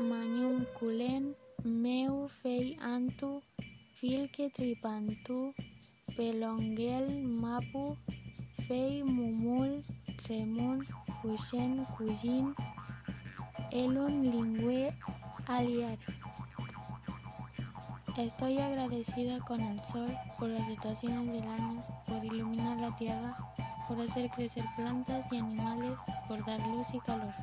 mañum culen, meu fei antu, filque tripantu, pelongel mapu, fei mumul, tremun, cuixen, cugin, elun lingüe aliar. Estoy agradecida con el sol por las estaciones del año, por iluminar la tierra, por hacer crecer plantas y animales, por dar luz y calor.